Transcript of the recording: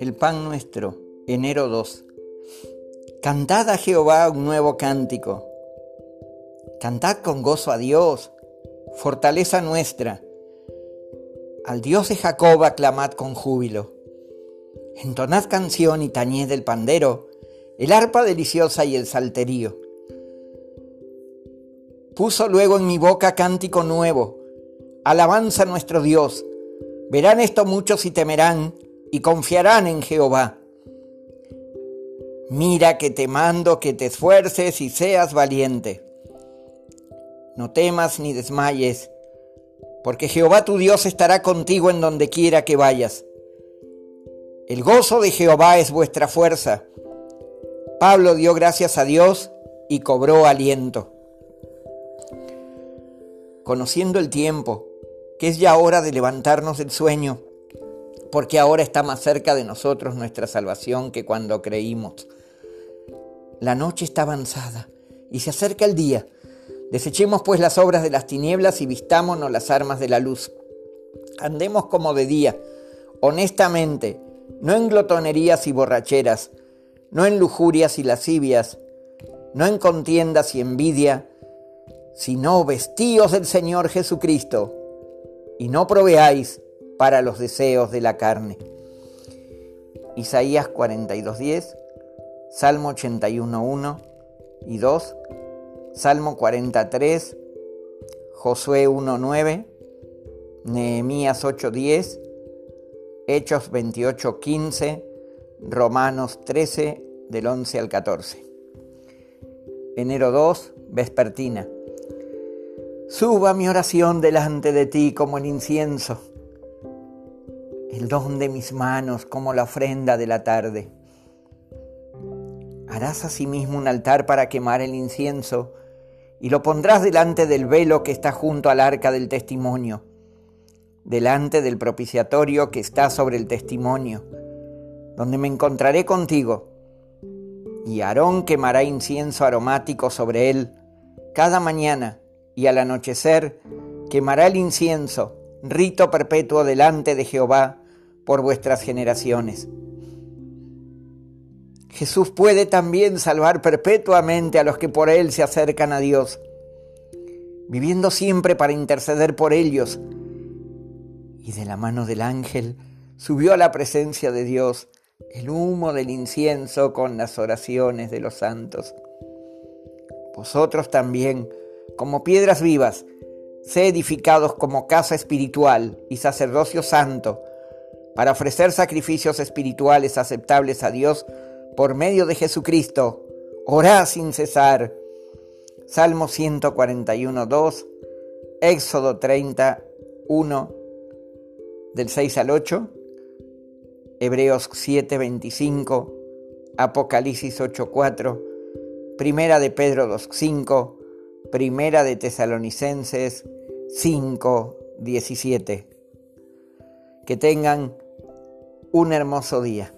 El pan nuestro, enero 2. Cantad a Jehová un nuevo cántico. Cantad con gozo a Dios, fortaleza nuestra. Al Dios de Jacob aclamad con júbilo. Entonad canción y tañed el pandero, el arpa deliciosa y el salterío. Puso luego en mi boca cántico nuevo, alabanza a nuestro Dios. Verán esto muchos y temerán y confiarán en Jehová. Mira que te mando que te esfuerces y seas valiente. No temas ni desmayes, porque Jehová tu Dios estará contigo en donde quiera que vayas. El gozo de Jehová es vuestra fuerza. Pablo dio gracias a Dios y cobró aliento. Conociendo el tiempo, que es ya hora de levantarnos del sueño, porque ahora está más cerca de nosotros nuestra salvación que cuando creímos. La noche está avanzada y se acerca el día. Desechemos pues las obras de las tinieblas y vistámonos las armas de la luz. Andemos como de día, honestamente, no en glotonerías y borracheras, no en lujurias y lascivias, no en contiendas y envidia, sino vestíos del Señor Jesucristo, y no proveáis para los deseos de la carne. Isaías 42.10, Salmo 81.1 y 2, Salmo 43, Josué 1.9, Nehemías 8.10, Hechos 28.15, Romanos 13 del 11 al 14. Enero 2, vespertina. Suba mi oración delante de ti como el incienso, el don de mis manos como la ofrenda de la tarde. Harás asimismo un altar para quemar el incienso y lo pondrás delante del velo que está junto al arca del testimonio delante del propiciatorio que está sobre el testimonio, donde me encontraré contigo. Y Aarón quemará incienso aromático sobre él cada mañana, y al anochecer quemará el incienso, rito perpetuo delante de Jehová por vuestras generaciones. Jesús puede también salvar perpetuamente a los que por Él se acercan a Dios, viviendo siempre para interceder por ellos y de la mano del ángel subió a la presencia de Dios el humo del incienso con las oraciones de los santos. Vosotros también, como piedras vivas, sé edificados como casa espiritual y sacerdocio santo, para ofrecer sacrificios espirituales aceptables a Dios por medio de Jesucristo. Orá sin cesar. Salmo 141, 2, Éxodo 30, 1 del 6 al 8, Hebreos 7, 25, Apocalipsis 8, 4, Primera de Pedro 2, 5, Primera de Tesalonicenses 5, 17. Que tengan un hermoso día.